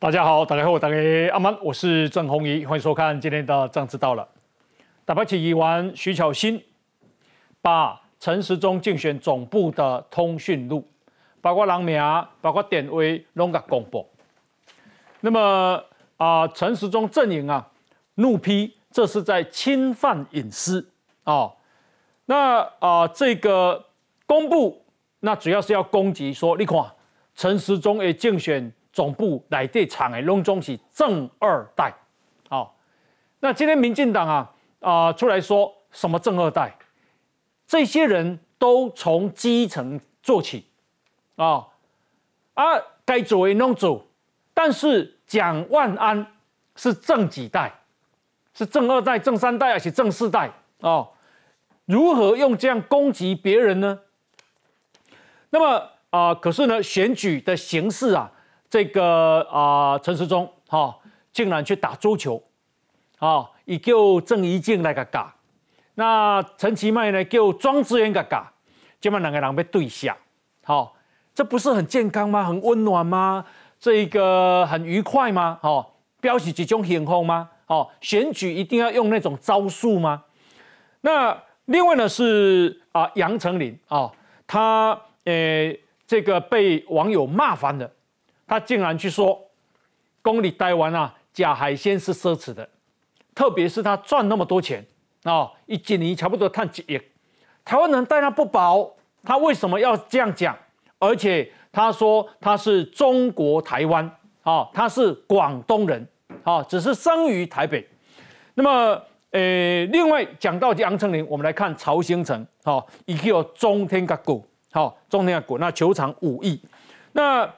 大家好，大家好，大家阿曼，我是郑宏仪，欢迎收看今天的《政治到了》。台北起议员徐巧芯把陈时中竞选总部的通讯录，包括人名、包括点位，拢给公布。那么啊，陈时中阵营啊，怒批这是在侵犯隐私啊。那啊，这个公布，那主要是要攻击说，你看陈时中的竞选。总部来这厂的隆中是正二代，好，那今天民进党啊啊出来说什么正二代？这些人都从基层做起啊啊，该做的弄做，但是蒋万安是正几代？是正二代、正三代还是正四代？哦，如何用这样攻击别人呢？那么啊，可是呢，选举的形式啊。这个啊，陈时中哈，竟然去打桌球，啊，以叫郑怡静来个嘎，那陈其迈呢叫庄志源个打，今晚两个人被对下，好，这不是很健康吗？很温暖吗？这一个很愉快吗？好，标示几种幸福吗？好，选举一定要用那种招数吗？那另外呢是啊，杨丞琳啊，他呃这个被网友骂翻了。他竟然去说，公里台湾啊，假海鲜是奢侈的，特别是他赚那么多钱啊，一几年差不多赚几亿，台湾人待他不薄，他为什么要这样讲？而且他说他是中国台湾啊，他是广东人啊，只是生于台北。那么，呃，另外讲到杨丞琳，我们来看曹兴诚，好，一个中天个股，好，中天个股，那球场五亿，那。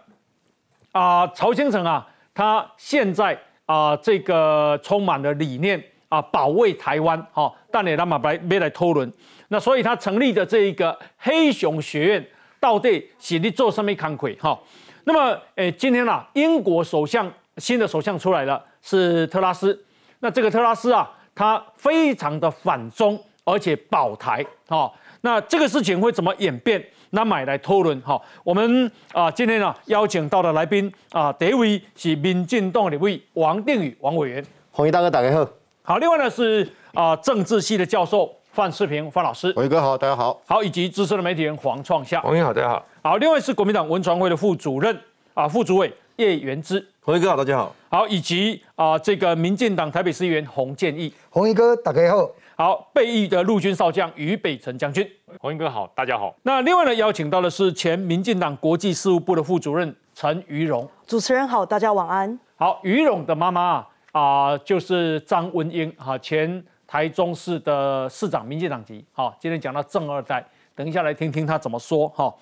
啊，曹先生啊，他现在啊，这个充满了理念啊，保卫台湾，哈，但你他妈来没来偷人，那所以他成立的这一个黑熊学院，到底是你做什么康亏哈？那么，诶，今天啊，英国首相新的首相出来了，是特拉斯，那这个特拉斯啊，他非常的反中，而且保台，哈，那这个事情会怎么演变？那买来讨论哈，我们啊今天呢邀请到的来宾啊，第一位是民进党的位王定宇王委员，红衣大哥大家好。好，另外呢是啊政治系的教授范世平范老师，红衣哥好，大家好。好，以及资深的媒体人黄创夏，红衣好，大家好。好，另外是国民党文传会的副主任啊副主委叶元之，红衣哥好，大家好。好，以及啊这个民进党台北市议员洪建义，红衣哥大家好。好，备役的陆军少将于北辰将军，洪英哥好，大家好。那另外呢，邀请到的是前民进党国际事务部的副主任陈于荣，主持人好，大家晚安。好，于荣的妈妈啊，就是张文英哈，前台中市的市长，民进党籍。好，今天讲到正二代，等一下来听听他怎么说哈。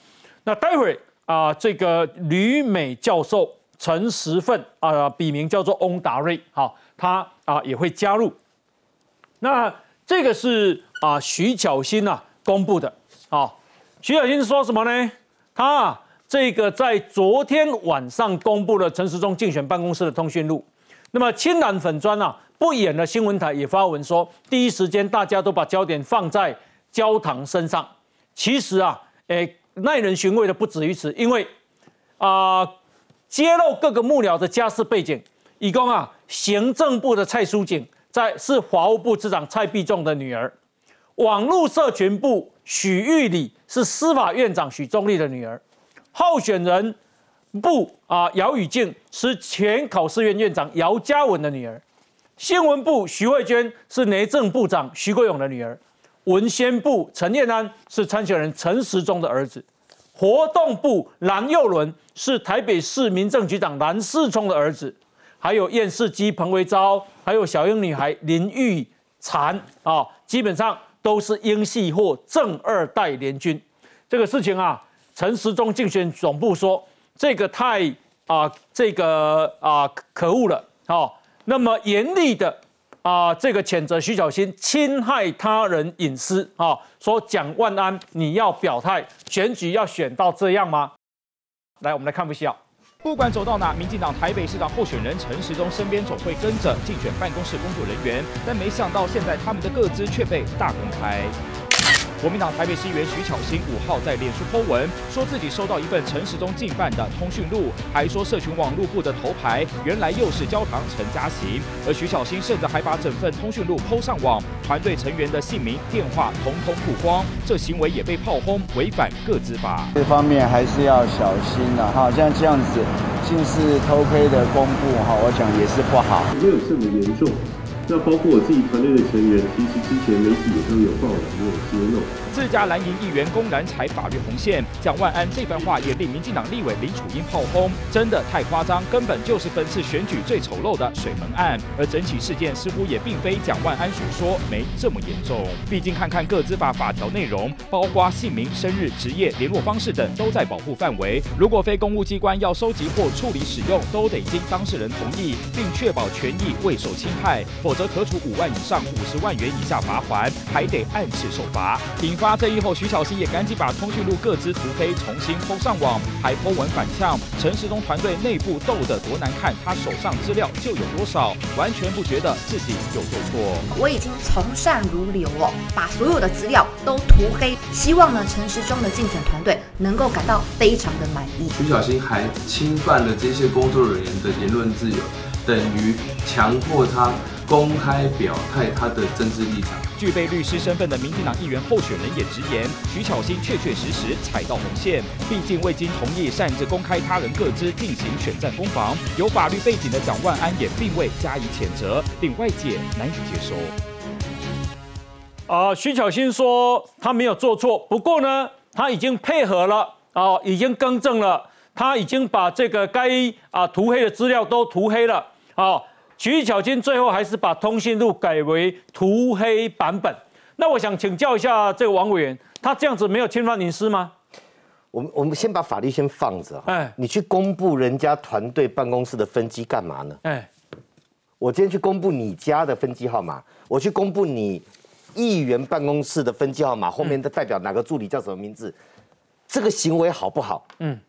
那待会儿啊，这个吕美教授陈时奋啊，笔名叫做翁达瑞，好，他啊也会加入。那这个是啊，徐巧芯呐公布的啊。徐巧芯说什么呢？他这个在昨天晚上公布了陈时中竞选办公室的通讯录。那么青蓝粉砖啊不演的新闻台也发文说，第一时间大家都把焦点放在焦糖身上。其实啊，诶，耐人寻味的不止于此，因为啊，揭露各个幕僚的家世背景，以供啊，行政部的蔡淑景。在是华务部次长蔡必仲的女儿，网络社群部许玉里是司法院长许宗立的女儿，候选人部啊姚宇静是前考试院院长姚嘉文的女儿，新闻部徐慧娟是内政部长徐国勇的女儿，文宣部陈彦安是参选人陈时中的儿子，活动部蓝佑伦是台北市民政局长蓝世聪的儿子。还有验视机彭维昭，还有小英女孩林玉婵。啊，基本上都是英系或正二代联军。这个事情啊，陈时中竞选总部说这个太啊，这个啊可恶了啊。那么严厉的啊，这个谴责徐小新侵害他人隐私啊，说蒋万安你要表态，选举要选到这样吗？来，我们来看不需要。不管走到哪，民进党台北市长候选人陈时中身边总会跟着竞选办公室工作人员，但没想到现在他们的各资却被大公开。国民党台北市议员徐巧芯五号在脸书 po 文，说自己收到一份陈时中进办的通讯录，还说社群网络部的头牌原来又是焦糖陈嘉行，而徐巧芯甚至还把整份通讯录 po 上网，团队成员的姓名、电话统统曝光，这行为也被炮轰违反各自法。这方面还是要小心了哈，像这样子竟是偷窥的公布哈，我想也是不好。没有这么严重。那包括我自己团队的成员，其实之前媒体也都有报道，也有揭露。自家蓝营议员公然踩法律红线，蒋万安这番话也令民进党立委林楚英炮轰，真的太夸张，根本就是本次选举最丑陋的水门案。而整起事件似乎也并非蒋万安所说没这么严重，毕竟看看各资法法条内容，包括姓名、生日、职业、联络方式等都在保护范围。如果非公务机关要收集或处理使用，都得经当事人同意，并确保权益未受侵害，否可处五万以上五十万元以下罚款，还得按次受罚。引发争议后，徐小新也赶紧把通讯录各资涂黑，重新封上网，还封文反呛陈时中团队内部斗得多难看，他手上资料就有多少，完全不觉得自己有做错。我已经从善如流哦，把所有的资料都涂黑，希望呢陈时中的竞选团队能够感到非常的满意。徐小新还侵犯了这些工作人员的言论自由，等于强迫他。公开表态他的政治立场。具备律师身份的民进党议员候选人也直言，徐巧芯确确实实踩到红线。毕竟未经同意擅自公开他人各资进行选战攻防，有法律背景的蒋万安也并未加以谴责，令外界难以接受。啊，徐巧芯说他没有做错，不过呢，他已经配合了，啊，已经更正了，他已经把这个该啊涂黑的资料都涂黑了，啊。徐巧芯最后还是把通讯录改为涂黑版本。那我想请教一下这个王委员，他这样子没有侵犯隐私吗？我们我们先把法律先放着。哎，你去公布人家团队办公室的分机干嘛呢？哎，我今天去公布你家的分机号码，我去公布你议员办公室的分机号码，后面的代表哪个助理叫什么名字？这个行为好不好？嗯，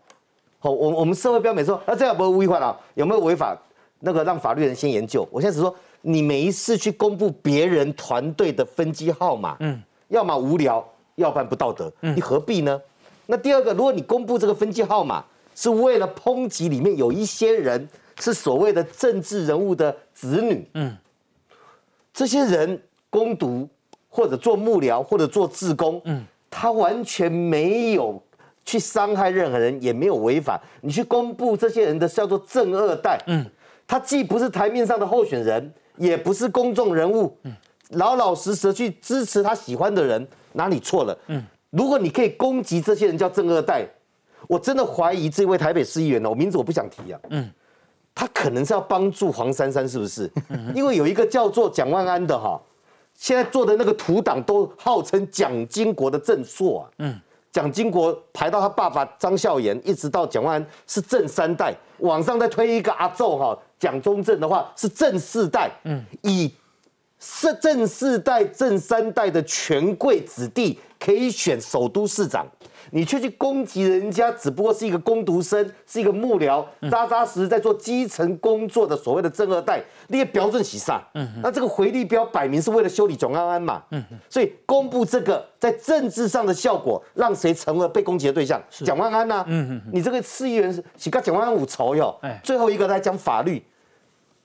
好，我我们社会标准说，啊，这样不会违法了？有没有违法？那个让法律人先研究。我现在只说，你每一次去公布别人团队的分机号码，嗯，要么无聊，要不然不道德，你何必呢？那第二个，如果你公布这个分机号码是为了抨击里面有一些人是所谓的政治人物的子女，嗯，这些人攻读或者做幕僚或者做自工，嗯，他完全没有去伤害任何人，也没有违法，你去公布这些人的叫做正二代，嗯。他既不是台面上的候选人，也不是公众人物，老老实实去支持他喜欢的人，哪里错了？嗯，如果你可以攻击这些人叫正二代，我真的怀疑这位台北市议员呢，我名字我不想提啊，嗯，他可能是要帮助黄珊珊，是不是？因为有一个叫做蒋万安的哈，现在做的那个图档都号称蒋经国的正朔啊，嗯。蒋经国排到他爸爸张孝炎，一直到蒋万安是正三代，网上再推一个阿宙哈，蒋中正的话是正四代，嗯，以是正四代、正三代的权贵子弟可以选首都市长。你却去攻击人家，只不过是一个工读生，是一个幕僚，扎扎实实在做基层工作的所谓的正二代，那些标准洗上。嗯，那这个回力标摆明是为了修理蒋安安嘛。嗯，所以公布这个在政治上的效果，让谁成了被攻击的对象？蒋万安呢？嗯嗯，你这个市议员是是跟蒋万安五仇哟。哎，最后一个来讲法律。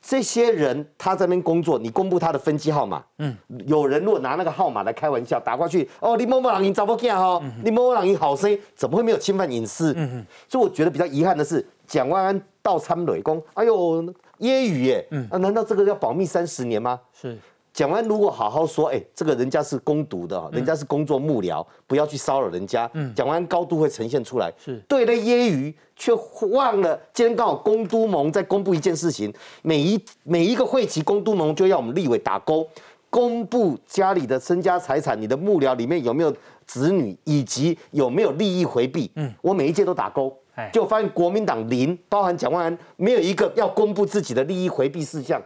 这些人他在那边工作，你公布他的分机号码，嗯，有人如果拿那个号码来开玩笑打过去，哦，你某某人你找不见哈，你某某人你好声，怎么会没有侵犯隐私？嗯嗯，所以我觉得比较遗憾的是，蒋万安到参雷公，哎呦，揶揄耶，嗯，啊，难道这个要保密三十年吗？是。讲完，如果好好说，哎，这个人家是攻读的，人家是工作幕僚，不要去骚扰人家。讲完高度会呈现出来，是对了揶揄，却忘了今天刚好公都盟在公布一件事情，每一每一个会期公都盟就要我们立委打勾，公布家里的身家财产，你的幕僚里面有没有子女，以及有没有利益回避。嗯，我每一届都打勾，就发现国民党零，包含蒋万安，没有一个要公布自己的利益回避事项。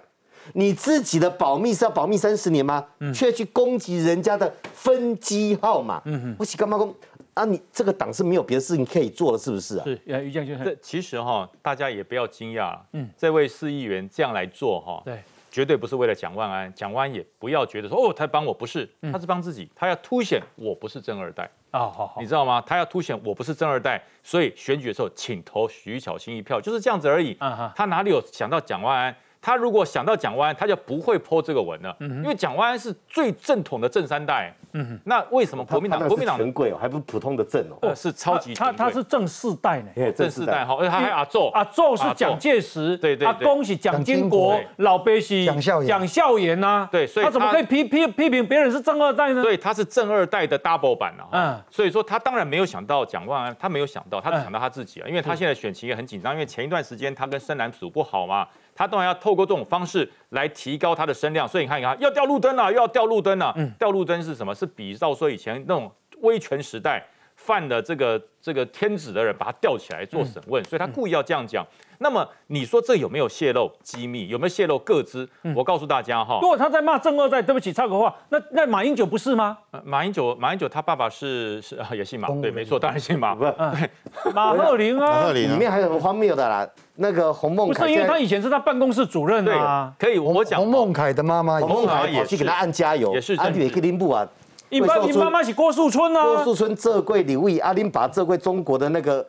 你自己的保密是要保密三十年吗？却去攻击人家的分机号码。嗯哼，我洗干嘛公啊？你这个党是没有别的事情可以做了，是不是啊？是，于将军。这其实哈，大家也不要惊讶。嗯，这位市议员这样来做哈，对，绝对不是为了蒋万安，蒋万安也不要觉得说哦，他帮我不是，他是帮自己，他要凸显我不是正二代啊，好好，你知道吗？他要凸显我不是正二代，所以选举的时候请投徐小新一票，就是这样子而已。他哪里有想到蒋万安？他如果想到蒋万安，他就不会泼这个文了，因为蒋万安是最正统的正三代。嗯，那为什么国民党国民党权贵哦，还不是普通的正哦？是超级他他是正四代呢，正四代哈，而且他还阿宙。阿宙是蒋介石，对对，阿公是蒋经国，老辈是蒋孝蒋孝严呐，对，所以他怎么可以批批批评别人是正二代呢？所以他是正二代的 double 版啊，嗯，所以说他当然没有想到蒋万安，他没有想到，他只想到他自己啊，因为他现在选情也很紧张，因为前一段时间他跟深蓝组不好嘛。他当然要透过这种方式来提高他的声量，所以你看，你看，要掉路灯了，又要掉路灯了。嗯，掉路灯是什么？是比照说以前那种威权时代犯的这个这个天子的人，把他吊起来做审问，所以他故意要这样讲。那么你说这有没有泄露机密？有没有泄露各资？我告诉大家哈，如果他在骂正二代，对不起，插个话，那那马英九不是吗？马英九，马英九他爸爸是是也姓马，对，没错，当然姓马，不是 马鹤龄啊。马鹤龄里面还有很荒谬的啦，那个洪孟凯，不是因为他以前是他办公室主任啊。可以，我讲洪孟凯的妈妈，洪孟凯也去给他按加油，也是安迪克林布啊。你妈你妈妈是郭树春啊，郭树春这贵李卫，阿林把这贵中国的那个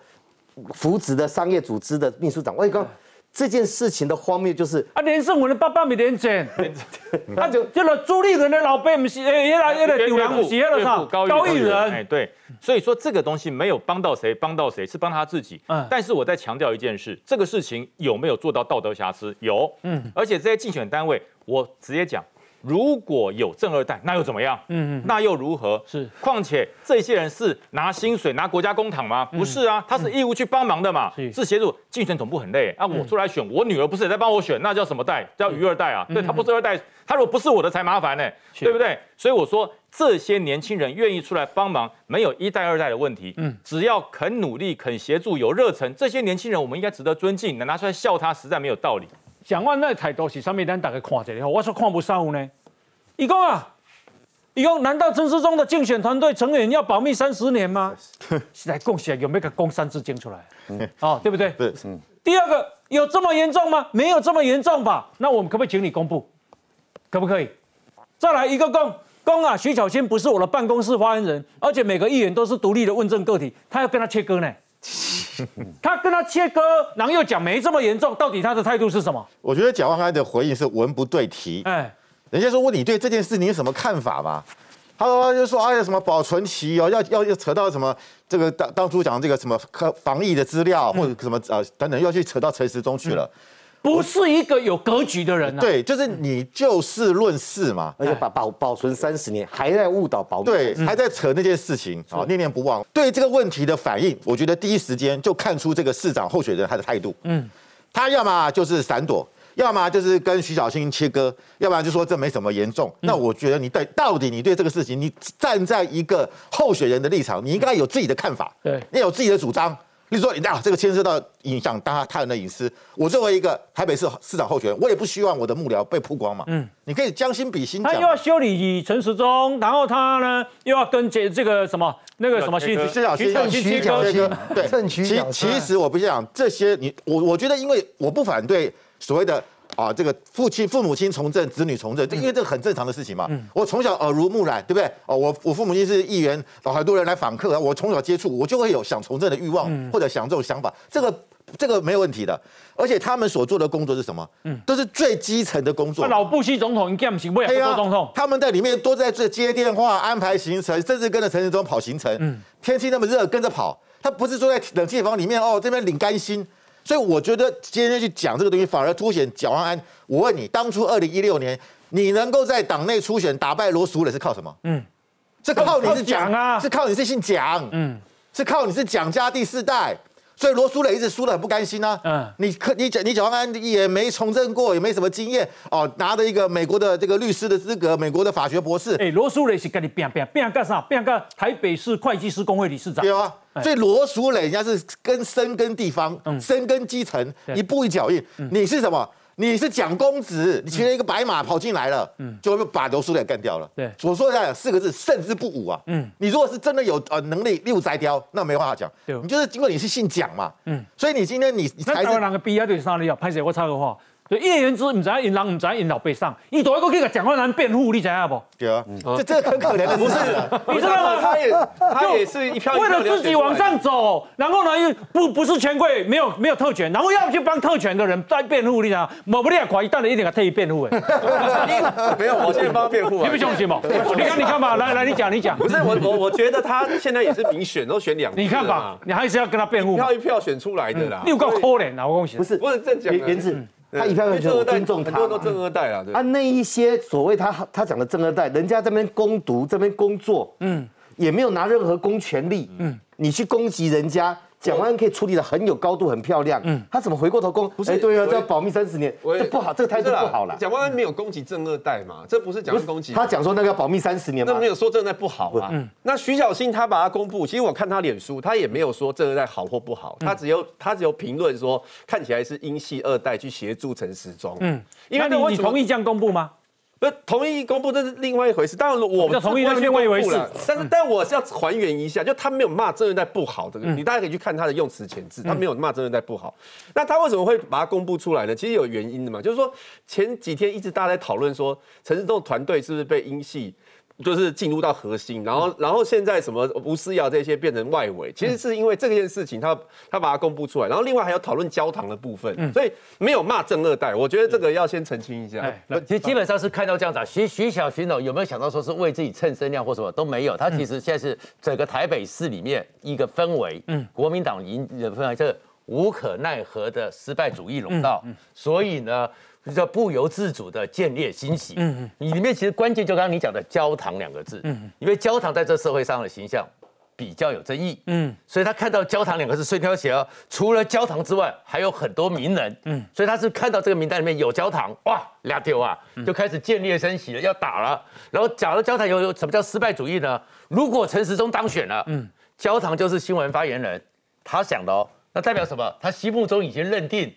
扶植的商业组织的秘书长，我讲。这件事情的荒谬就是啊，连胜文的爸爸没连检，他就这个朱立伦的老辈不是，哎，原来原来丢人不是，那个高玉人，哎，对，所以说这个东西没有帮到谁，帮到谁是帮他自己。嗯，但是我在强调一件事，这个事情有没有做到道德瑕疵？有，嗯，而且这些竞选单位，我直接讲。如果有正二代，那又怎么样？嗯嗯，那又如何？是，况且这些人是拿薪水、拿国家公帑吗？不是啊，他是义务去帮忙的嘛，是协助竞选总部很累啊。我出来选，我女儿不是也在帮我选，那叫什么代？叫余二代啊。对他不是二代，他如果不是我的才麻烦呢，对不对？所以我说这些年轻人愿意出来帮忙，没有一代二代的问题。嗯，只要肯努力、肯协助、有热忱，这些年轻人我们应该值得尊敬。能拿出来笑他，实在没有道理。蒋万那态度是上面咱大家看一下，我说看不上呢。伊讲啊，伊讲难道陈世忠的竞选团队成员要保密三十年吗？现在恭喜啊，有没有个公三字经出来？哦，对不对？对。第二个有这么严重吗？没有这么严重吧？那我们可不可以请你公布？可不可以？再来一个公公啊，徐小新不是我的办公室发言人，而且每个议员都是独立的问政个体，他要跟他切割呢？他跟他切割，然后又讲没这么严重，到底他的态度是什么？我觉得蒋万安的回应是文不对题。哎，人家说问你对这件事你有什么看法吗？他说就说哎呀什么保存期哦，要要要扯到什么这个当当初讲这个什么科防疫的资料或者什么呃等等，要去扯到陈时中去了。不是一个有格局的人啊！对，就是你就事论事嘛，而且保保保存三十年，还在误导保密，对，还在扯那件事情啊，念念不忘。对这个问题的反应，我觉得第一时间就看出这个市长候选人他的态度。嗯，他要么就是闪躲，要么就是跟徐小新切割，要不然就说这没什么严重。那我觉得你对到底你对这个事情，你站在一个候选人的立场，你应该有自己的看法，对，你有自己的主张。你说，啊，这个牵涉到影响他他人的隐私。我作为一个台北市市长候选人，我也不希望我的幕僚被曝光嘛。嗯，你可以将心比心。他又要修理陈时中，然后他呢又要跟这这个什么那个什么徐徐小新徐小新对，其其实我不想这些，你我我觉得，因为我不反对所谓的。啊，这个父亲、父母亲从政，子女从政，这因为这个很正常的事情嘛。我从小耳濡目染，对不对？哦，我我父母亲是议员，哦，很多人来访客，我从小接触，我就会有想从政的欲望，或者想这种想法，这个这个没有问题的。而且他们所做的工作是什么？嗯，都是最基层的工作。老布希总统应该不行，不了总统。他们在里面都在这接电话、安排行程，甚至跟着陈时中跑行程。嗯，天气那么热，跟着跑。他不是坐在冷气房里面哦，这边领干薪。所以我觉得今天去讲这个东西，反而凸显蒋万安。我问你，当初二零一六年，你能够在党内初选打败罗淑蕾是靠什么？嗯，是靠你是蒋啊，是靠你是姓蒋，嗯，是靠你是蒋家第四代。所以罗淑蕾一直输的很不甘心啊。嗯，你可你蒋你蒋万安也没从政过，也没什么经验哦，拿着一个美国的这个律师的资格，美国的法学博士。哎，罗淑蕾是跟你变变变干啥？变干台北市会计师工会理事长。对啊。所以罗淑蕾人家是跟深根地方，深根基层，一步一脚印。你是什么？你是蒋公子，你骑了一个白马跑进来了，就会把刘书良干掉了。对，我说一下四个字：胜之不武啊。嗯，你如果是真的有呃能力六摘雕，那没话讲。你就是因为你是姓蒋嘛。嗯，所以你今天你你台湾两个逼啊，对哪里啊？拍谁？我插个话。对，叶元之唔知影因人唔知影因老背上，伊都一个去个蒋万安辩护，你知影不？对啊，这这很可怜的，不是？你知道吗？他也他也是一票为了自己往上走，然后呢又不不是权贵，没有没有特权，然后要去帮特权的人在辩护，你知道？某不利亚寡一旦的一定要特意辩护哎。没有，我现在帮他辩护啊。你不相信吗？你看你看吧，来来你讲你讲。不是我我我觉得他现在也是民选，都选两。你看吧，你还是要跟他辩护。一票一票选出来的啦。你有够可怜啊！我恭喜。不是不是正讲原子。他一票票就尊重他，很多都正二代啊。啊，那一些所谓他他讲的正二代，人家这边攻读这边工作，嗯，也没有拿任何公权力，嗯，你去攻击人家。蒋万安可以处理的很有高度，很漂亮。嗯，他怎么回过头攻？不是，对啊，这要保密三十年，这不好，这个态度不好了。蒋万安没有攻击正二代嘛？这不是蒋万攻击。他讲说那个要保密三十年，那没有说正二代不好啊。嗯，那徐小新他把它公布，其实我看他脸书，他也没有说正二代好或不好，他只有他只有评论说看起来是英系二代去协助陈时中。嗯，因为你你同意这样公布吗？不同意公布这是另外一回事，当然我不同意那是另外一回事。但是，但我是要还原一下，就他没有骂郑二代不好，这个你大家可以去看他的用词前置，他没有骂郑二代不好。那他为什么会把它公布出来呢？其实有原因的嘛，就是说前几天一直大家在讨论说陈世忠团队是不是被英系。就是进入到核心，然后，然后现在什么吴思瑶这些变成外围，其实是因为这件事情，他他把它公布出来，然后另外还要讨论焦糖的部分，所以没有骂正二代，我觉得这个要先澄清一下。其实基本上是看到这样子，其实徐小新哦有没有想到说是为自己蹭声量或什么都没有，他其实现在是整个台北市里面一个氛围，嗯，国民党赢的氛围，这无可奈何的失败主义笼罩，所以呢。叫不由自主的建立欣喜。嗯嗯，你里面其实关键就刚刚你讲的“焦糖”两个字。嗯因为焦糖在这社会上的形象比较有争议。嗯，所以他看到“焦糖”两个字，所以他写了除了焦糖之外，还有很多名人。嗯，所以他是看到这个名单里面有焦糖，哇，俩丢啊，就开始建立欣喜了，要打了。然后讲了焦糖有有什么叫失败主义呢？如果陈时中当选了，嗯，焦糖就是新闻发言人，他想的哦，那代表什么？他心目中已经认定。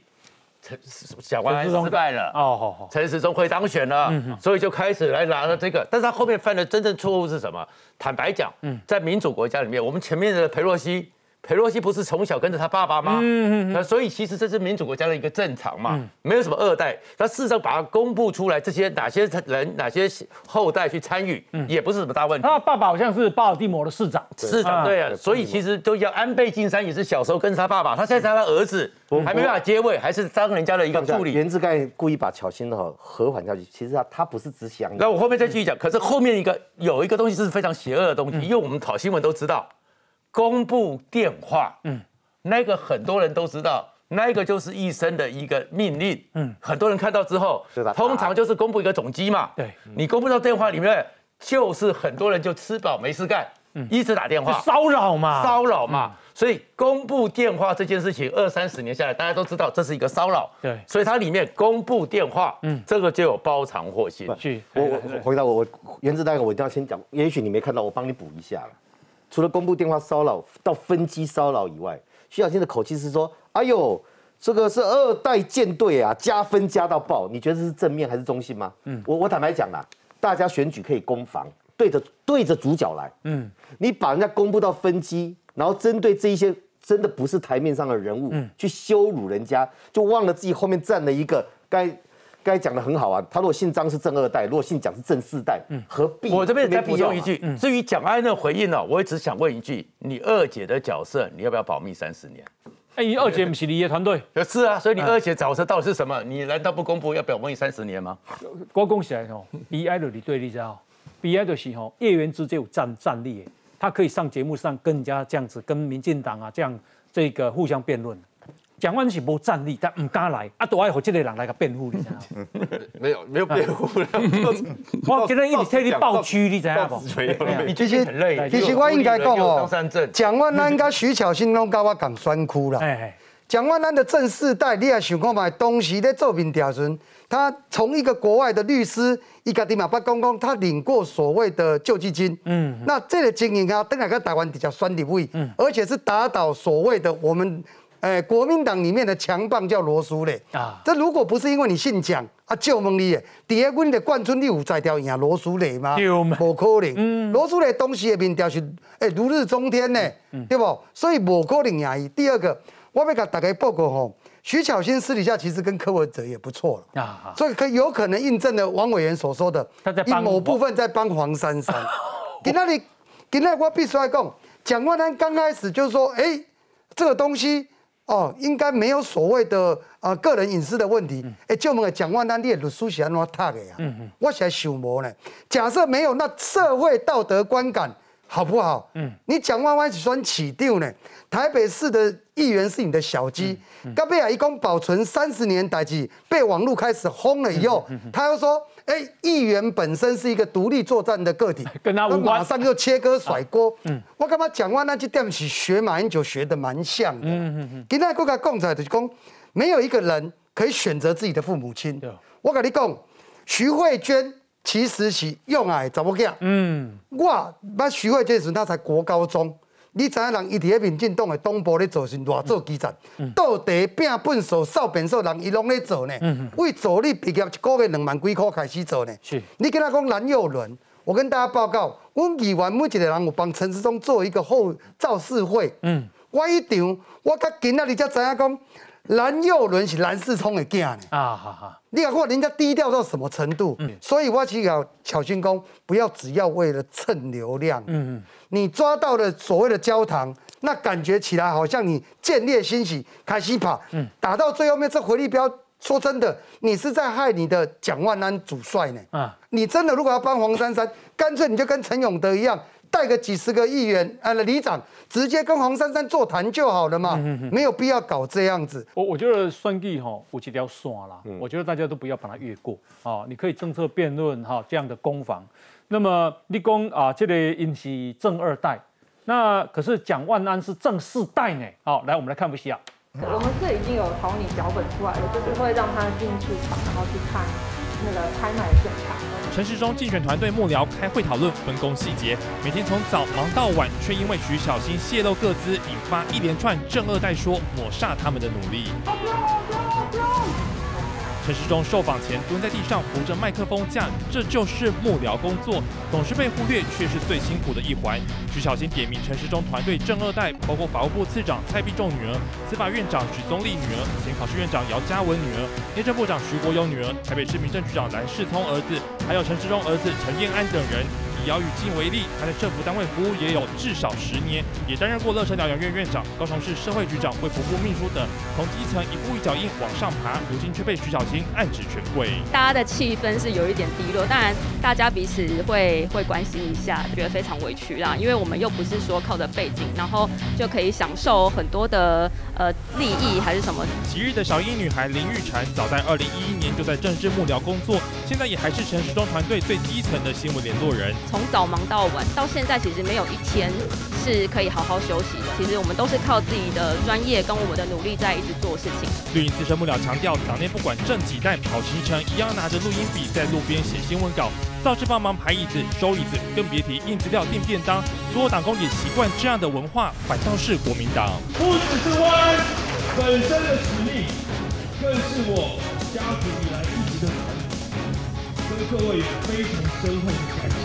陈小关失败了哦，好好，陈时中会当选了，所以就开始来拿了这个，但是他后面犯的真正错误是什么？坦白讲，在民主国家里面，我们前面的佩洛西。裴洛西不是从小跟着他爸爸吗？嗯嗯那所以其实这是民主国家的一个正常嘛，没有什么二代。他事实上把它公布出来，这些哪些人、哪些后代去参与，也不是什么大问题。他爸爸好像是巴尔的摩的市长，市长对啊。所以其实都要安倍晋三也是小时候跟着他爸爸，他现在他儿子还没办法接位，还是当人家的一个助理。袁志盖故意把巧心的和缓下去，其实他他不是只想。那我后面再继续讲。可是后面一个有一个东西是非常邪恶的东西，因为我们跑新闻都知道。公布电话，嗯，那个很多人都知道，那个就是医生的一个命令，嗯，很多人看到之后，是的，通常就是公布一个总机嘛，对，你公布到电话里面，就是很多人就吃饱没事干，嗯，一直打电话。骚扰嘛，骚扰嘛，所以公布电话这件事情，二三十年下来，大家都知道这是一个骚扰，对，所以它里面公布电话，嗯，这个就有包藏祸心。去，我我回答我我原子大哥，我一定要先讲，也许你没看到，我帮你补一下了。除了公布电话骚扰到分机骚扰以外，徐小新的口气是说：“哎呦，这个是二代舰队啊，加分加到爆。”你觉得是正面还是中性吗？嗯，我我坦白讲啦，大家选举可以攻防，对着对着主角来。嗯，你把人家公布到分机，然后针对这一些真的不是台面上的人物，去羞辱人家，就忘了自己后面站了一个该。刚才讲的很好啊，他如果姓张是正二代，如果姓蒋是正四代，嗯，何必？我这边再补充一句，至于蒋安的回应呢，我也只想问一句：你二姐的角色，你要不要保密三十年？哎，二姐不是你的团队？是啊，所以你二姐角色到底是什么？你难道不公布要保密三十年吗？我讲起来哦，B I 的你对立知道，B I 的是吼叶元之就有战战力，他可以上节目上跟人家这样子跟民进党啊这样这个互相辩论。蒋万是无战力，但唔敢来，啊，都爱和这个人来个辩护，你知道？没有，没有辩护。我今天一直替你抱屈，你知道不？你最近很累。其实我应该讲哦，蒋万安跟徐巧芯拢跟我讲酸哭了。蒋万安的正四代，你也想看嘛？当时在做民调时，他从一个国外的律师，伊家己嘛不公公，他领过所谓的救济金。嗯。那这个经营啊，等下个台湾比较酸的位，嗯，而且是打倒所谓的我们。哎，国民党里面的强棒叫罗苏嘞啊！这如果不是因为你姓蒋啊，就问你诶，第二阮的冠军你有在调赢罗苏嘞吗？无可能。嗯，罗苏嘞东西的民调是哎如日中天呢，对不？所以无可能赢伊。第二个，我要甲大家报告吼，徐巧芯私底下其实跟柯文哲也不错了啊，所以可有可能印证了王委员所说的，他在某部分在帮黄珊珊。今那里，今那我必须来讲，蒋万安刚开始就说，哎，这个东西哦，应该没有所谓的啊个人隐私的问题。哎，就问蒋万安，你的律师是安怎读的呀？我现在想无呢。假设没有，那社会道德观感好不好？嗯，你蒋万安选起掉呢？台北市的议员是你的小鸡，刚被一共保存三十年代际，被网络开始轰了以后，他又说。哎，议员本身是一个独立作战的个体，跟他无关，马上就切割甩锅。嗯，我干嘛讲话那就对不起，学马英九学的蛮像的。嗯嗯嗯。今天国家共产的讲，没有一个人可以选择自己的父母亲。我跟你讲，徐慧娟其实是用爱怎么讲？嗯，我把徐慧娟时她才国高中。你知影人伊伫咧民进党的东部咧做是偌做基层，倒地拼粪扫、扫便扫，人伊拢咧做呢。为做你毕业一个月两万几块开始做呢。是，你跟他讲蓝幼伦，我跟大家报告，阮议员每一个人有帮陈世忠做一个后造势会。嗯，我一场，我甲今仔日才知影讲。蓝幼伦是蓝世聪的囝呢？啊，哈哈！你看看人家低调到什么程度，嗯。所以我只要巧心公不要只要为了蹭流量，嗯嗯，你抓到了所谓的焦糖，那感觉起来好像你见猎欣喜，开心跑，嗯，打到最后面这回力标，说真的，你是在害你的蒋万安主帅呢。啊！你真的如果要帮黄珊珊，干脆你就跟陈永德一样。带个几十个议员，呃，里长直接跟黄珊珊座谈就好了嘛，没有必要搞这样子。我我觉得算计哈，有几条线啦，我觉得大家都不要把它越过啊。你可以政策辩论哈，这样的攻防。那么立功啊，这里引起正二代，那可是蒋万安是正四代呢。好，来我们来看一下。我们这已经有草拟脚本出来了，就是会让他进去场，然后去看那个拍卖现场。陈时中竞选团队幕僚开会讨论分工细节，每天从早忙到晚，却因为徐小新泄露各资，引发一连串正二代说抹煞他们的努力。陈世忠受访前蹲在地上扶着麦克风讲，这就是幕僚工作，总是被忽略，却是最辛苦的一环。徐小新点名陈世忠团队正二代，包括法务部次长蔡必仲女儿、司法院长许宗立女儿、前考试院长姚嘉文女儿、内政部长徐国勇女儿、台北市民政局长蓝世聪儿子，还有陈世忠儿子陈彦安等人。以姚宇静为例，他在政府单位服务也有至少十年，也担任过乐山疗养院院长、高雄市社会局长、卫福部秘书等，从基层一步一脚印往上爬，如今却被徐小新暗指权贵。大家的气氛是有一点低落，当然大家彼此会会关心一下，觉得非常委屈啦，因为我们又不是说靠着背景，然后就可以享受很多的呃利益还是什么。昔日的小英女孩林玉婵，早在二零一一年就在政治幕僚工作，现在也还是陈时中团队最基层的新闻联络人。从早忙到晚，到现在其实没有一天是可以好好休息的。其实我们都是靠自己的专业跟我们的努力在一直做事情。绿营资深幕僚强调，党内不管正几代跑行程，一样拿着录音笔在路边写新闻稿，造势帮忙排椅子、收椅子，更别提印资料、订便当。所有党工也习惯这样的文化，反倒是国民党。不只是湾本身的使命，更是我家族以来一直的传承，跟各位有非常深厚的感情。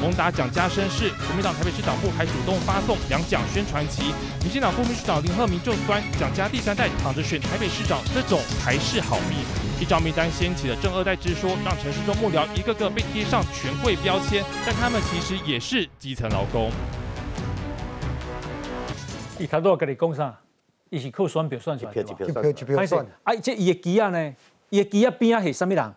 猛打蒋家声势，国民党台北市党部还主动发送两蒋宣传旗。民进党副秘书长林鹤明就酸蒋家第三代躺着选台北市长，这种才是好命。一张名单掀起的正二代之说，让陈市中幕僚一个个被贴上权贵标签，但他们其实也是基层劳工。伊头都跟你讲啥？伊是靠选票算出来的嘛？算。啊，这伊的机啊呢？伊的机啊边啊是啥物人？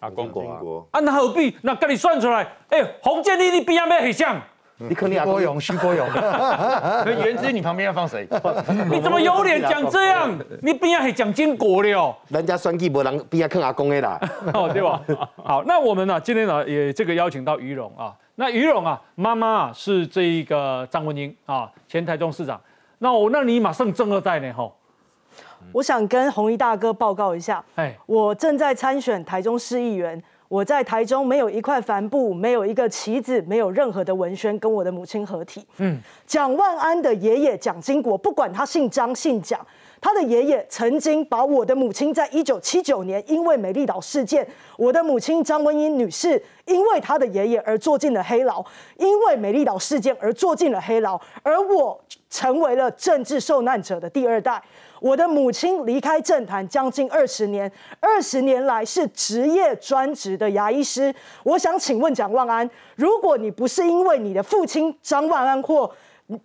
啊，公国啊，那何必？那跟你算出来，哎，洪建立你边没很像？你肯定郭勇、徐国勇。那原之你旁边要放谁？你怎么有脸讲这样？你边还讲金国了？人家算计无人边看阿公的啦，哦，对吧？好，那我们呢？今天呢也这个邀请到于荣啊。那于荣啊，妈妈是这一个张文英啊，前台中市长。那我那你马上正二代呢？哈。我想跟红衣大哥报告一下，哎，我正在参选台中市议员。我在台中没有一块帆布，没有一个旗子，没有任何的文宣跟我的母亲合体。嗯，蒋万安的爷爷蒋经国，不管他姓张姓蒋，他的爷爷曾经把我的母亲在一九七九年因为美丽岛事件，我的母亲张文英女士因为她的爷爷而坐进了黑牢，因为美丽岛事件而坐进了黑牢，而我成为了政治受难者的第二代。我的母亲离开政坛将近二十年，二十年来是职业专职的牙医师。我想请问蒋万安，如果你不是因为你的父亲张万安或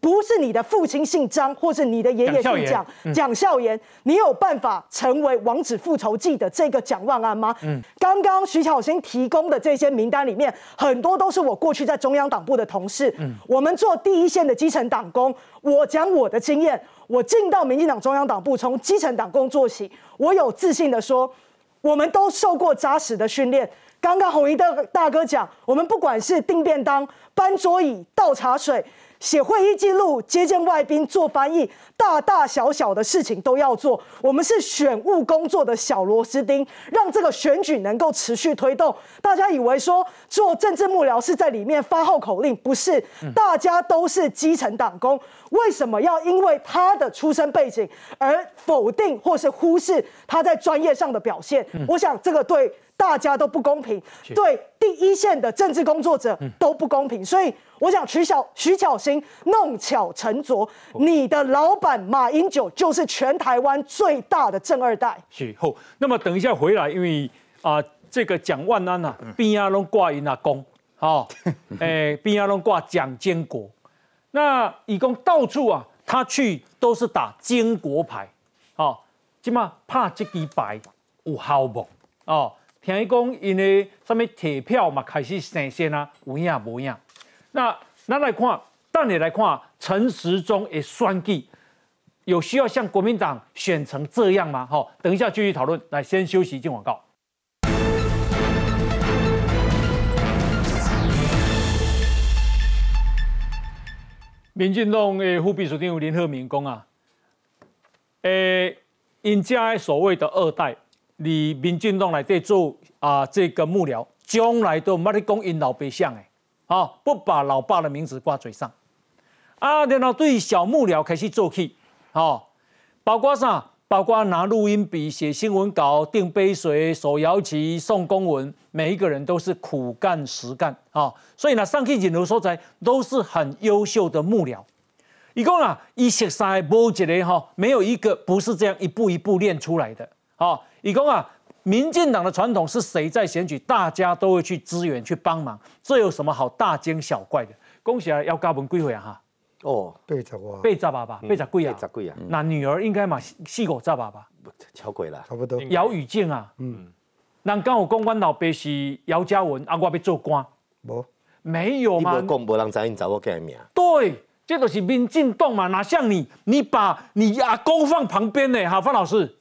不是你的父亲姓张，或是你的爷爷姓蒋，蒋孝严，你有办法成为《王子复仇记》的这个蒋万安吗？嗯，刚刚徐巧芯提供的这些名单里面，很多都是我过去在中央党部的同事。嗯，我们做第一线的基层党工，我讲我的经验，我进到民进党中央党部，从基层党工做起，我有自信的说，我们都受过扎实的训练。刚刚红衣的大哥讲，我们不管是订便当、搬桌椅、倒茶水。写会议记录、接见外宾、做翻译，大大小小的事情都要做。我们是选务工作的小螺丝钉，让这个选举能够持续推动。大家以为说做政治幕僚是在里面发号口令，不是？大家都是基层党工，为什么要因为他的出身背景而否定或是忽视他在专业上的表现？我想这个对大家都不公平，对第一线的政治工作者都不公平。所以。我想徐小徐巧芯弄巧成拙，你的老板马英九就是全台湾最大的正二代。是后，那么等一下回来，因为啊，这个蒋万安呐，边啊拢挂因阿公，好，诶，边啊拢挂蒋经国，那一共到处啊，他去都是打坚国牌，好，即嘛怕这支牌有效无？哦，听伊讲因为什么铁票嘛开始生鲜啊，有影无影？那咱来看，但你来看陈时中的选举，有需要像国民党选成这样吗？好，等一下继续讨论。来，先休息，进广告。民进党的副秘书长林鹤明讲啊，诶，因家所谓的二代，你民进党来在做啊这个幕僚，将来都冇得讲因老爸像诶。好，不把老爸的名字挂嘴上，啊，然后对小幕僚开始做起，好，包括啥？包括拿录音笔写新闻稿、订杯水、手摇旗、送公文，每一个人都是苦干实干，啊，所以呢，上去引流所在都是很优秀的幕僚。一共啊，一十三波几个哈，没有一个不是这样一步一步练出来的，好，一共啊。民进党的传统是谁在选举，大家都会去支援、去帮忙，这有什么好大惊小怪的？恭喜啊，要加文几岁啊？哈，哦，八十哇，八十爸爸，八十几啊，八十几啊。那女儿应该嘛四五十爸爸，超过啦，差不多。姚宇静啊，嗯，人刚有公关老爸是姚嘉文，啊，我要做官，无，没有吗？你无讲，无人知你找我改名。对，这都是民进党嘛，哪像你，你把你阿公放旁边呢？哈，范老师。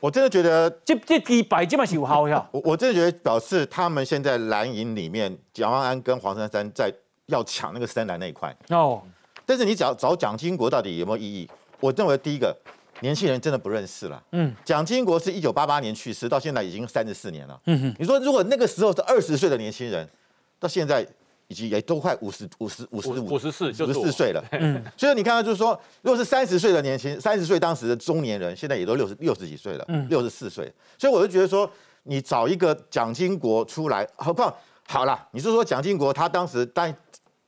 我真的觉得这这几百这么有效呀！我我真的觉得表示他们现在蓝营里面，蒋万安跟黄珊珊在要抢那个深蓝那一块哦。但是你找找蒋经国到底有没有意义？我认为第一个年轻人真的不认识了。嗯，蒋经国是一九八八年去世，到现在已经三十四年了。嗯哼，你说如果那个时候是二十岁的年轻人，到现在。已经也都快五十五十五十五五十四五十四岁了，嗯，所以你看到就是说，如果是三十岁的年轻，三十岁当时的中年人，现在也都六十六十几岁了，嗯，六十四岁，所以我就觉得说，你找一个蒋经国出来，何况好了，你是说蒋经国他当时但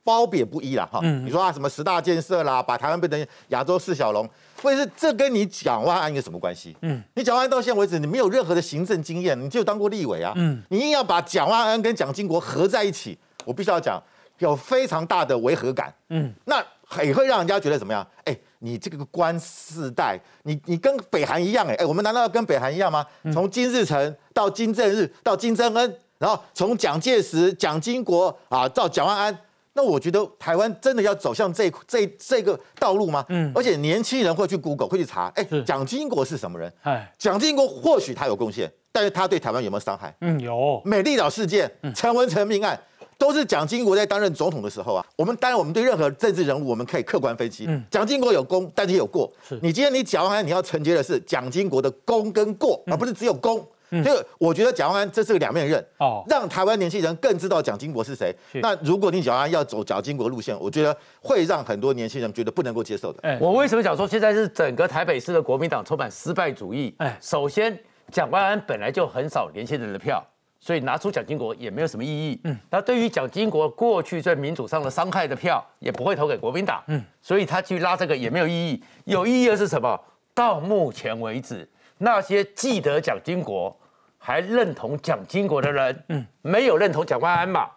褒贬不一了哈，你说啊什么十大建设啦，把台湾变成亚洲四小龙，或者是这跟你蒋万安有什么关系？嗯，你蒋万安到现在为止，你没有任何的行政经验，你就当过立委啊，嗯，你硬要把蒋万安跟蒋经国合在一起。我必须要讲，有非常大的违和感。嗯，那也会让人家觉得怎么样？哎，你这个官四代，你你跟北韩一样？哎哎，我们难道要跟北韩一样吗？从金日成到金正日到金正恩，然后从蒋介石、蒋经国啊到蒋万安，那我觉得台湾真的要走向这这这个道路吗？嗯，而且年轻人会去 Google 会去查，哎，蒋经国是什么人？哎，蒋经国或许他有贡献，但是他对台湾有没有伤害？嗯，有。美丽岛事件、陈文成命案。都是蒋经国在担任总统的时候啊，我们当然我们对任何政治人物，我们可以客观分析。蒋经国有功，但是也有过。你今天你蒋万安，你要承接的是蒋经国的功跟过，而不是只有功。所以我觉得蒋万安这是个两面刃，哦，让台湾年轻人更知道蒋经国是谁。那如果你蒋万安要走蒋经国路线，我觉得会让很多年轻人觉得不能够接受的。我为什么讲说现在是整个台北市的国民党充满失败主义？哎，首先蒋万安本来就很少年轻人的票。所以拿出蒋经国也没有什么意义。嗯，那对于蒋经国过去在民主上的伤害的票，也不会投给国民党。嗯，所以他去拉这个也没有意义。有意义的是什么？到目前为止，那些记得蒋经国还认同蒋经国的人，嗯，没有认同蒋万安嘛？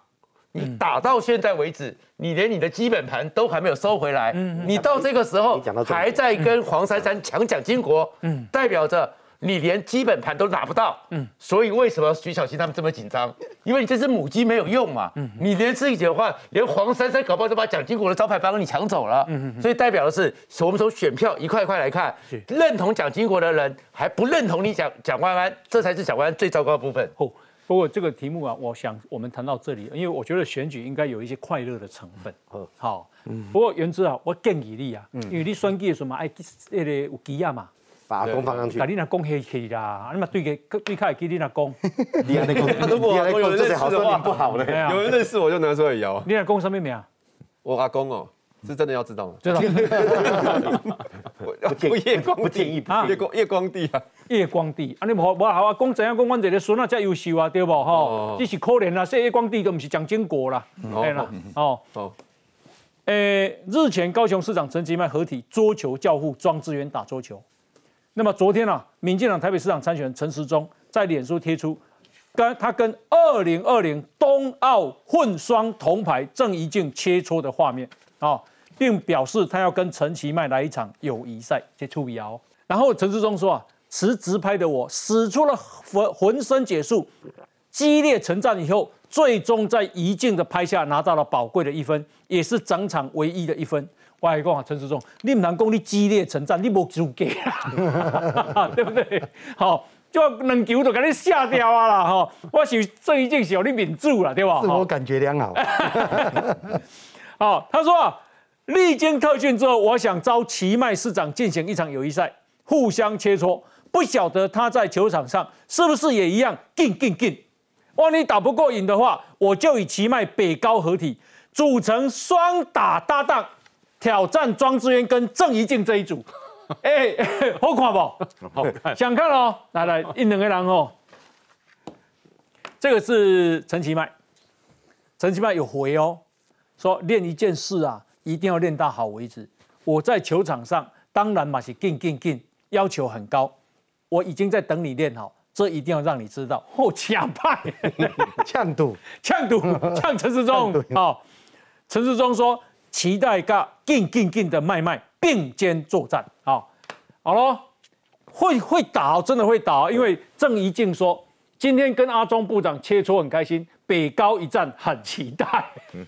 你打到现在为止，你连你的基本盘都还没有收回来，嗯，你到这个时候还在跟黄珊珊抢蒋经国，嗯，代表着。你连基本盘都拿不到，嗯，所以为什么徐小新他们这么紧张？因为你这只母鸡没有用嘛，嗯，你连自己的话，连黄珊珊搞不好都把蒋经国的招牌帮你抢走了，嗯嗯，所以代表的是，我们从选票一块一块来看，认同蒋经国的人还不认同你蒋蒋万安，这才是蒋万安最糟糕的部分。哦，不过这个题目啊，我想我们谈到这里，因为我觉得选举应该有一些快乐的成分，好，不过原之啊，我建议你啊，因为你选举的时候嘛，爱那个有鸡啊嘛。把阿公放上去，把你那公黑起啦，你嘛对个对开给你那公，你那公，如果有人认识的话不好嘞，有人认识我就拿出来摇。你那公什么名啊？我阿公哦，是真的要知道。吗？知道。不夜光不建议啊，夜光夜光帝啊，夜光帝啊，你无无好啊，讲怎样讲，阮这个孙啊，才优秀啊，对不吼？只是可怜啦，说夜光帝都不是蒋经国啦，对啦，哦。诶，日前高雄市长陈其迈合体桌球教父庄志渊打桌球。那么昨天啊，民进党台北市长参选人陈时中在脸书贴出，跟他跟二零二零冬奥混双铜牌郑怡静切磋的画面啊，并表示他要跟陈其迈来一场友谊赛，接触摇。然后陈时中说啊，持直拍的我使出了浑浑身解数，激烈成战以后，最终在怡静的拍下拿到了宝贵的一分，也是整场唯一的一分。我还讲啊，陈世忠，你唔能讲你激烈成战，你无资格啊，对不对？好，就两球就给你下掉啊啦，哈！我是这一件小你免住了，对吧？自我感觉良好。好，他说啊，历经特训之后，我想招奇迈市长进行一场友谊赛，互相切磋。不晓得他在球场上是不是也一样劲劲劲？万一打不过瘾的话，我就与奇迈北高合体，组成双打搭档。挑战庄智渊跟郑怡静这一组，哎，好看不？好看，想看哦。来来，一两个人哦。这个是陈其迈，陈其迈有回哦，说练一件事啊，一定要练到好为止。我在球场上当然嘛是劲劲劲，要求很高。我已经在等你练好，这一定要让你知道。哦，抢派，呛赌，呛赌，呛陈世忠。好，陈世忠说。期待个劲劲劲的麦麦并肩作战，好，好喽，会会打，真的会打，因为郑怡静说今天跟阿中部长切磋很开心，北高一战很期待，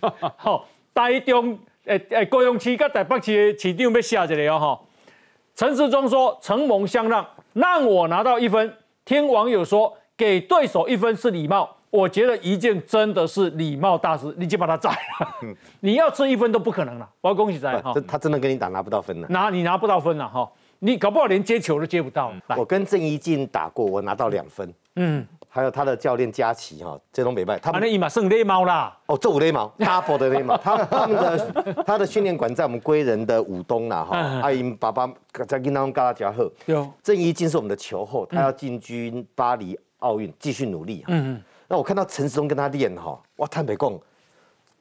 好，台中诶诶高雄市跟台北市的市长要下一个哦哈，陈世忠说承蒙相让，让我拿到一分，听网友说给对手一分是礼貌。我觉得一件真的是礼貌大师，你就把他宰了。你要吃一分都不可能了。我要恭喜在哈，他真的跟你打拿不到分了，拿你拿不到分了哈，你搞不好连接球都接不到。我跟郑怡静打过，我拿到两分。嗯，还有他的教练佳琪哈，这种美败，他们一码剩雷猫啦。哦，这五雷猫，double 的雷猫，他他们的 他的训练馆在我们归仁的武东啦哈。阿英爸爸在跟他们嘎拉加贺。有郑怡静是我们的球后，他要进军巴黎奥运，继续努力。嗯嗯。那我看到陈时中跟他练哈，哇，坦白讲，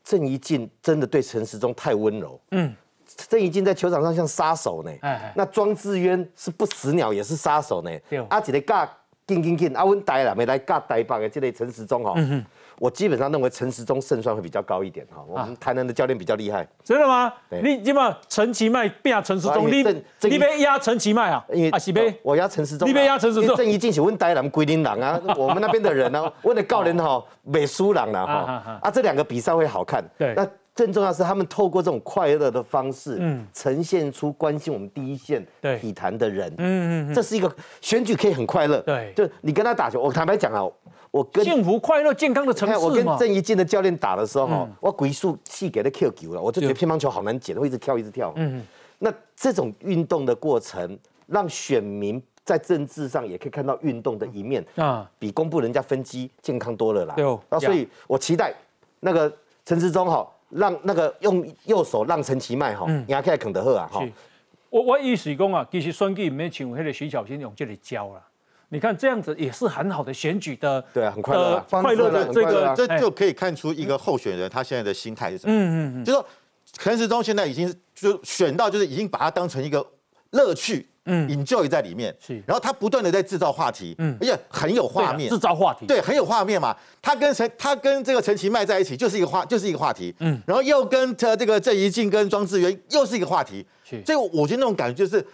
郑怡静真的对陈时中太温柔。嗯，郑怡静在球场上像杀手呢。哎，那庄智渊是不死鸟，也是杀手呢。对，阿几个尬，紧紧紧，阿温呆了没来尬呆吧的这类陈时中哈。嗯我基本上认为陈时中胜算会比较高一点哈。我们台南的教练比较厉害。真的吗？你起码陈其迈变陈时中，你你被压陈其迈啊？因为啊是被我压陈时中，你被压陈时中。郑怡进去问台南归林人啊，我们那边的人呢，问的高人哈，美苏人了哈。啊，这两个比赛会好看。对。那更重要是他们透过这种快乐的方式，嗯，呈现出关心我们第一线体坛的人。嗯嗯。这是一个选举可以很快乐。对。就你跟他打球，我坦白讲啊。我跟幸福、快乐、健康的城市我跟郑怡静的教练打的时候，我鬼速气给他 Q 球了，我就觉得乒乓球好难捡，会一直跳，一直跳。嗯，那这种运动的过程，让选民在政治上也可以看到运动的一面啊，比公布人家分机健康多了啦。对哦，那所以我期待那个陈志忠哈，让那个用右手让陈其迈哈，压起来肯德赫啊哈。我我意思讲啊，其实选举没像那个徐小新用这里教了。你看这样子也是很好的选举的，对啊，很快乐，快乐的这个，这就可以看出一个候选人他现在的心态是什么。嗯嗯嗯，就说陈时中现在已经就选到，就是已经把他当成一个乐趣。嗯，enjoy 在里面，是，然后他不断的在制造话题，嗯，而且很有画面，制造话题，对，很有画面嘛。他跟陈，他跟这个陈其迈在一起，就是一个话，就是一个话题，嗯，然后又跟这这个郑怡静跟庄智渊又是一个话题，是。所以我觉得那种感觉就是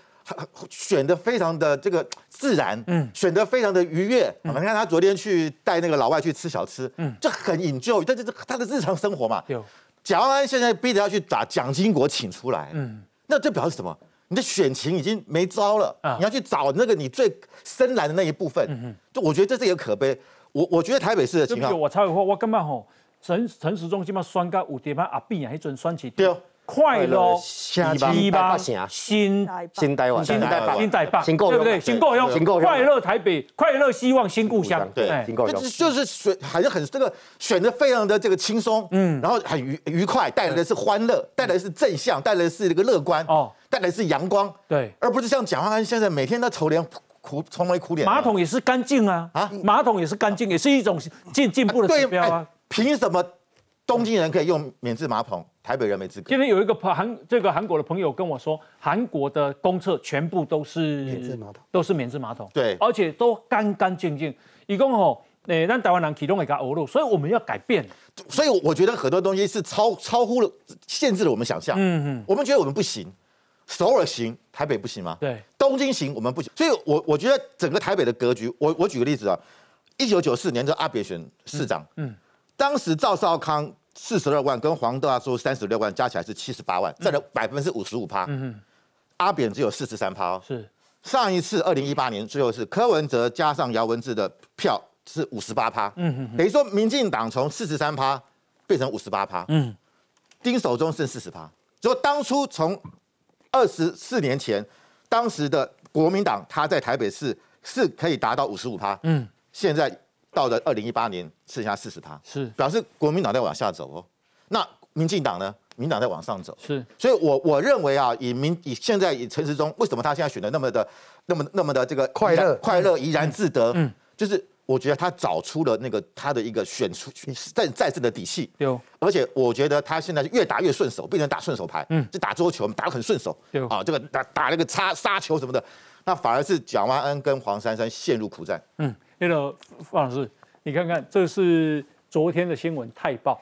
选的非常的这个自然，嗯，选的非常的愉悦。你看他昨天去带那个老外去吃小吃，嗯，这很 enjoy，这就是他的日常生活嘛。有，蒋万安现在逼着要去把蒋经国请出来，嗯，那这表示什么？你的选情已经没招了，你要去找那个你最深蓝的那一部分。嗯就我觉得这是一个可悲。我我觉得台北市的情况，我插个话，我根本吼陈陈时中基本选到有点啊阿扁啊，迄阵选起对。快乐新台北，新新台湾，新台北，新台北，新够对不对？新够用，新够快乐台北，快乐希望新故乡，对，新故乡。就是选，好像很这个选的非常的这个轻松，嗯，然后很愉愉快，带来的是欢乐，带来的是正向，带来的是这个乐观，哦，带来是阳光，对，而不是像蒋万安现在每天都愁脸苦，愁眉苦脸。马桶也是干净啊，啊，马桶也是干净，也是一种进进步的指标啊。凭什么东京人可以用免治马桶？台北人没资格。今天有一个韩这个韩国的朋友跟我说，韩国的公厕全部都是免治马桶，都是免治马桶，对，而且都干干净净。一共吼，诶，让台湾人启动一个欧陆，所以我们要改变。所以我觉得很多东西是超超乎了限制了我们想象。嗯嗯，我们觉得我们不行，首尔行，台北不行吗？对，东京行，我们不行。所以我我觉得整个台北的格局，我我举个例子啊，一九九四年这阿扁选市长，嗯，当时赵少康。四十二万跟黄大叔三十六万加起来是七十八万，占了百分之五十五趴。嗯阿扁只有四十三趴。是上一次二零一八年最后是柯文哲加上姚文智的票是五十八趴。嗯等于说民进党从四十三趴变成五十八趴。嗯，丁守中剩四十趴。就当初从二十四年前，当时的国民党他在台北市是可以达到五十五趴。嗯，现在。到了二零一八年，剩下四十趴，是表示国民党在往下走哦。那民进党呢？民党在往上走，是。所以，我我认为啊，以民以现在以陈时中，为什么他现在选的那么的那么那么的这个快乐快乐怡然自得？嗯，就是我觉得他找出了那个他的一个选出再再次的底气。有，而且我觉得他现在越打越顺手，变成打顺手牌。嗯，就打桌球，打得很顺手。有啊，这个打打那个擦杀球什么的，那反而是蒋万安跟黄珊珊陷入苦战。嗯，那个方老师。你看看，这是昨天的新闻，泰报，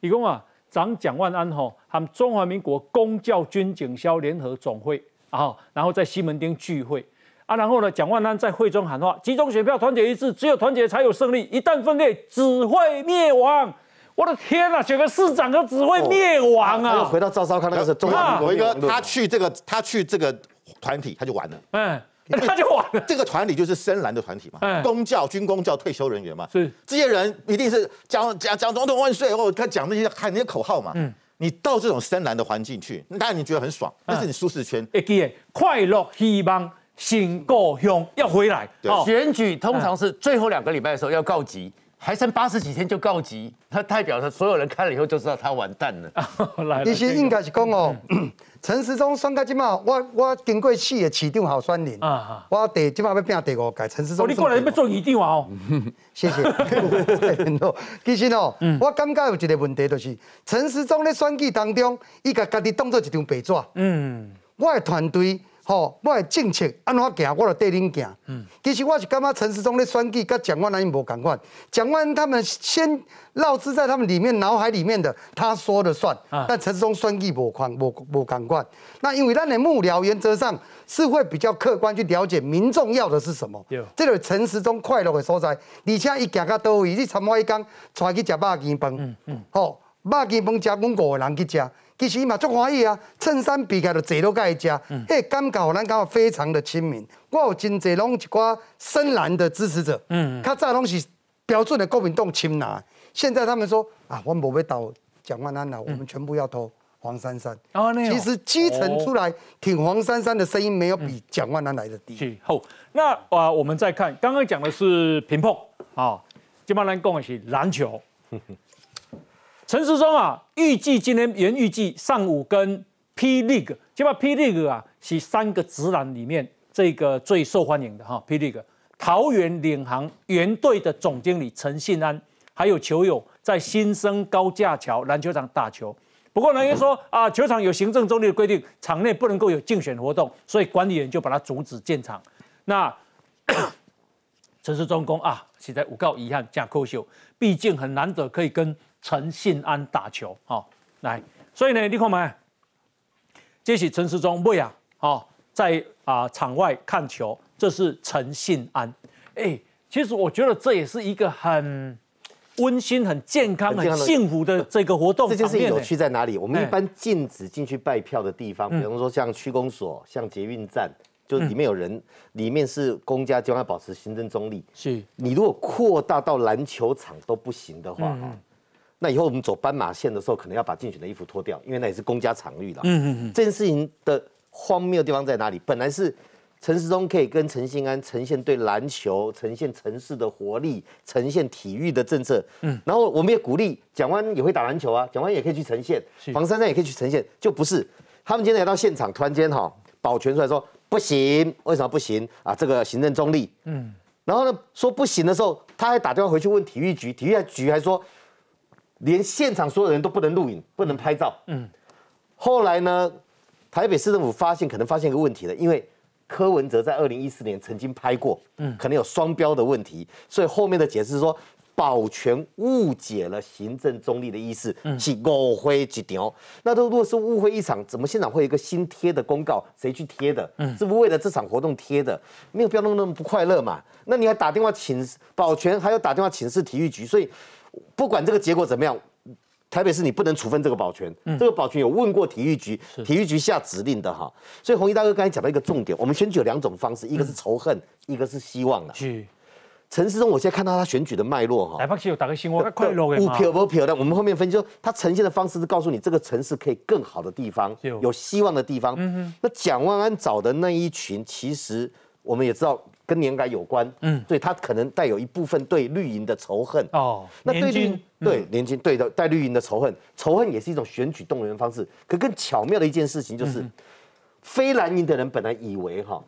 一共啊，长蒋万安吼，他们中华民国公教军警消联合总会啊，然后在西门町聚会啊，然后呢，蒋万安在会中喊话：集中选票，团结一致，只有团结才有胜利，一旦分裂，只会灭亡。我的天啊，选个市长都只会灭亡啊！又回到赵少康那个时候，中华民国一个他去这个他去这个团体，他就完了。嗯。他就完了。这个团体就是深蓝的团体嘛，公教、军工教退休人员嘛，是这些人一定是讲讲讲总统万岁，或他讲那些喊那些口号嘛。嗯，你到这种深蓝的环境去，当然你觉得很爽，那是你舒适圈。快乐希望新故乡要回来。选举通常是最后两个礼拜的时候要告急，还剩八十几天就告急，他代表着所有人看了以后就知道他完蛋了。其实应该是讲哦。陈时中选到即马，我我经过四个市长候选人，我第即马要变第五届。陈时中，你过来要做议长哦。谢谢。其实哦，我感觉有一个问题，就是陈时中咧选举当中，伊甲家己当做一张白纸。嗯，我的团队。吼，我的政策安怎行，我就缀恁行。嗯，其实我是感觉陈时中咧选举，甲蒋万安无共款。蒋万安他们先绕之在他们里面脑海里面的，他说了算。但陈时中选举无款，无无共款。那因为咱的幕僚原则上是会比较客观去了解民众要的是什么。这个陈时中快乐的所在，而且伊行到倒位，你参我一讲，带去食肉羹饭。嗯嗯。吼，肉羹饭食，阮五个人去食。其实伊嘛足欢喜啊，衬衫比开就坐落盖食，迄感觉咱感觉非常的亲民。我有真侪拢一寡深蓝的支持者，嗯，较早拢是标准的国民党亲拿，现在他们说啊，我无要投蒋万安了，我们全部要投黄珊珊。哦，其实基层出来挺黄珊珊的声音，没有比蒋万安来的低。是好，那啊，我们再看，刚刚讲的是平碰啊，今麦咱讲的是篮球。陈世忠啊，预计今天原预计上午跟 P League，就把 P League 啊是三个直男里面这个最受欢迎的哈。P League 桃园领航原队的总经理陈信安，还有球友在新生高架桥篮球场打球。不过呢，因为说啊，球场有行政中立的规定，场内不能够有竞选活动，所以管理员就把它阻止建场。那 陈世忠公啊，现在五告遗憾加扣秀，毕竟很难得可以跟陈信安打球哦。来，所以呢，你看没？这是陈世忠不呀？哦，在啊场外看球，这是陈信安。哎，其实我觉得这也是一个很。温馨、很健康、很幸福的这个活动，这件事情有趣在哪里？我们一般禁止进去拜票的地方，比方说像区公所、像捷运站，就里面有人，里面是公家就要保持行政中立。是你如果扩大到篮球场都不行的话，那以后我们走斑马线的时候，可能要把竞选的衣服脱掉，因为那也是公家场域了。嗯嗯嗯，这件事情的荒谬地方在哪里？本来是。陈时中可以跟陈信安呈现对篮球、呈现城市的活力、呈现体育的政策。嗯，然后我们也鼓励蒋万也会打篮球啊，蒋万也可以去呈现，黄珊珊也可以去呈现，就不是他们今天来到现场，突然间哈保全出来说不行，为什么不行啊？这个行政中立。嗯，然后呢说不行的时候，他还打电话回去问体育局，体育局还说连现场所有人都不能录影、不能拍照。嗯，后来呢，台北市政府发现可能发现一个问题了，因为。柯文哲在二零一四年曾经拍过，嗯，可能有双标的问题，所以后面的解释是说保全误解了行政中立的意思，是误会一条。那都如果是误会一场，怎么现场会有一个新贴的公告？谁去贴的？嗯，是不是为了这场活动贴的？没有必要弄那么不快乐嘛？那你还打电话请保全，还要打电话请示体育局，所以不管这个结果怎么样。台北市你不能处分这个保全，这个保全有问过体育局，体育局下指令的哈。所以红衣大哥刚才讲到一个重点，我们选举有两种方式，一个是仇恨，一个是希望的。是陈世忠，我现在看到他选举的脉络哈。台北市有打个新闻，快乐的。不票的，我们后面分析说，他呈现的方式是告诉你这个城市可以更好的地方，有希望的地方。嗯那蒋万安找的那一群，其实我们也知道。跟年改有关，嗯，所以他可能带有一部分对绿营的仇恨。哦。那对绿对年轻对的带绿营的仇恨，仇恨也是一种选举动员方式。可更巧妙的一件事情就是，非蓝营的人本来以为哈，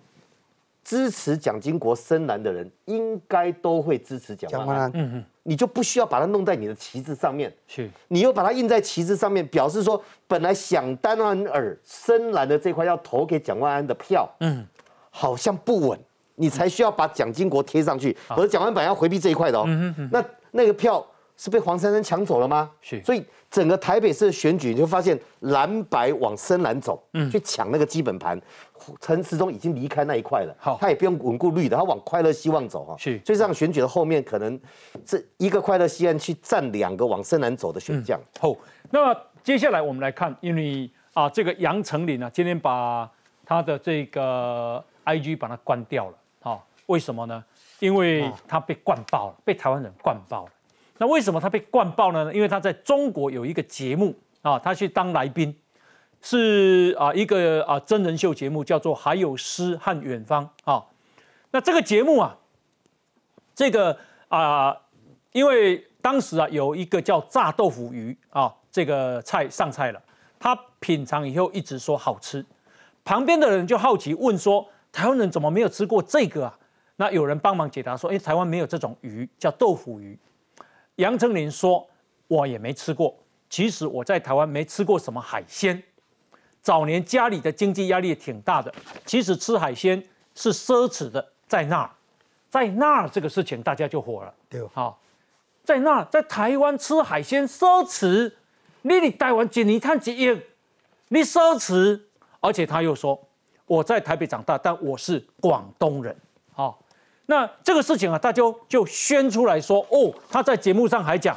支持蒋经国深蓝的人应该都会支持蒋万安，嗯嗯，你就不需要把它弄在你的旗帜上面，是，你又把它印在旗帜上面，表示说本来想丹安尔深蓝的这块要投给蒋万安的票，嗯，好像不稳。你才需要把蒋经国贴上去，可是蒋万板要回避这一块的哦。那那个票是被黄珊珊抢走了吗？是。所以整个台北市的选举，你就发现蓝白往深蓝走，去抢那个基本盘。陈时中已经离开那一块了，好，他也不用稳固绿的，他往快乐希望走哈。是。所以这样选举的后面，可能是一个快乐西岸去占两个往深蓝走的选将。好，那么接下来我们来看，因为啊，这个杨丞琳啊，今天把他的这个 IG 把它关掉了。为什么呢？因为他被灌爆了，被台湾人灌爆了。那为什么他被灌爆了呢？因为他在中国有一个节目啊，他去当来宾，是啊一个啊真人秀节目，叫做《还有诗和远方》啊。那这个节目啊，这个啊，因为当时啊有一个叫炸豆腐鱼啊这个菜上菜了，他品尝以后一直说好吃，旁边的人就好奇问说：台湾人怎么没有吃过这个啊？那有人帮忙解答说：“哎，台湾没有这种鱼，叫豆腐鱼。”杨丞琳说：“我也没吃过。其实我在台湾没吃过什么海鲜。早年家里的经济压力也挺大的，其实吃海鲜是奢侈的。在那儿，在那儿这个事情大家就火了。对，好，在那儿在台湾吃海鲜奢侈，你你台湾一年赚几亿，你奢侈。而且他又说：我在台北长大，但我是广东人。”那这个事情啊，大家就宣出来说哦，他在节目上还讲，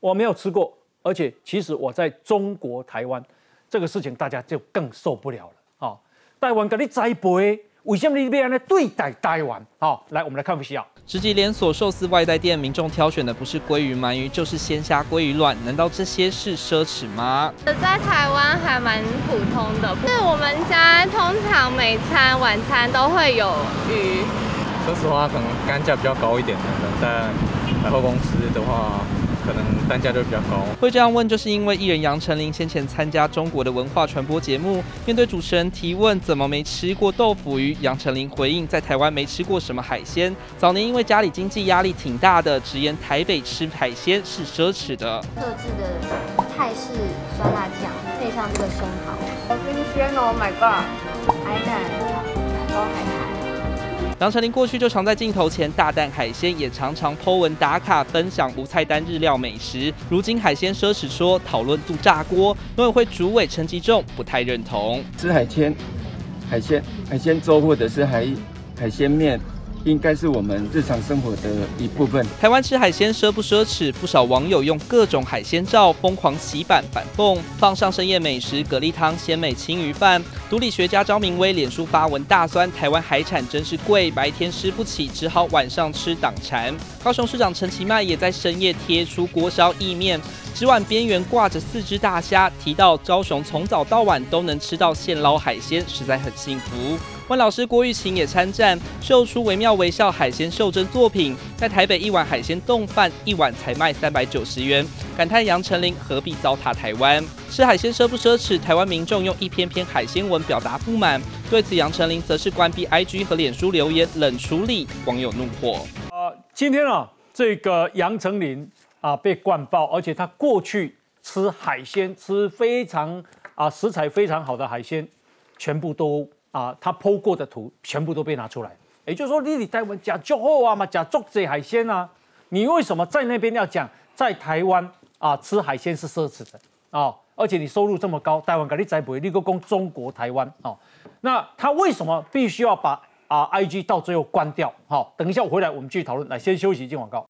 我没有吃过，而且其实我在中国台湾，这个事情大家就更受不了了啊！台湾给你栽培，为什么你要来对待台湾？好，来我们来看一下。直级连锁寿司外带店，民众挑选的不是鲑鱼鳗鱼，就是鲜虾鲑鱼卵，难道这些是奢侈吗？在台湾还蛮普通的，是我们家通常每餐晚餐都会有鱼。说实话，可能单价比较高一点的，在百货公司的话。可能单价就比较高。会这样问，就是因为艺人杨丞琳先前参加中国的文化传播节目，面对主持人提问怎么没吃过豆腐鱼，杨丞琳回应在台湾没吃过什么海鲜。早年因为家里经济压力挺大的，直言台北吃海鲜是奢侈的。特制的泰式酸辣酱，配上这个生蚝，好新鲜哦！My God，海胆包海苔。杨丞琳过去就常在镜头前大啖海鲜，也常常 po 文打卡分享无菜单日料美食。如今海鲜奢侈说讨论度炸锅，农委会主委陈吉仲不太认同。吃海鲜、海鲜、海鲜粥或者是海海鲜面。应该是我们日常生活的一部分。台湾吃海鲜奢不奢侈？不少网友用各种海鲜照疯狂洗版反讽，放上深夜美食蛤蜊汤、鲜美青鱼饭。独立学家张明威脸书发文大酸，台湾海产真是贵，白天吃不起，只好晚上吃挡馋。高雄市长陈其迈也在深夜贴出锅烧意面，纸碗边缘挂着四只大虾，提到高雄从早到晚都能吃到现捞海鲜，实在很幸福。万老师郭玉琴也参战，秀出惟妙惟肖海鲜袖珍作品。在台北一碗海鲜冻饭，一碗才卖三百九十元，感叹杨丞琳何必糟蹋台湾？吃海鲜奢不奢侈？台湾民众用一篇篇海鲜文表达不满，对此杨丞琳则是关闭 IG 和脸书留言冷处理，网友怒火。呃，今天啊，这个杨丞琳啊被灌爆，而且他过去吃海鲜，吃非常啊食材非常好的海鲜，全部都。啊，他剖过的图全部都被拿出来，也就是说，你你台湾假足好啊嘛，假足这海鲜啊，你为什么在那边要讲在台湾啊吃海鲜是奢侈的啊？而且你收入这么高，台湾给你栽培，你个供中国台湾啊？那他为什么必须要把啊 IG 到最后关掉？好，等一下我回来我们继续讨论。来，先休息一，进广告。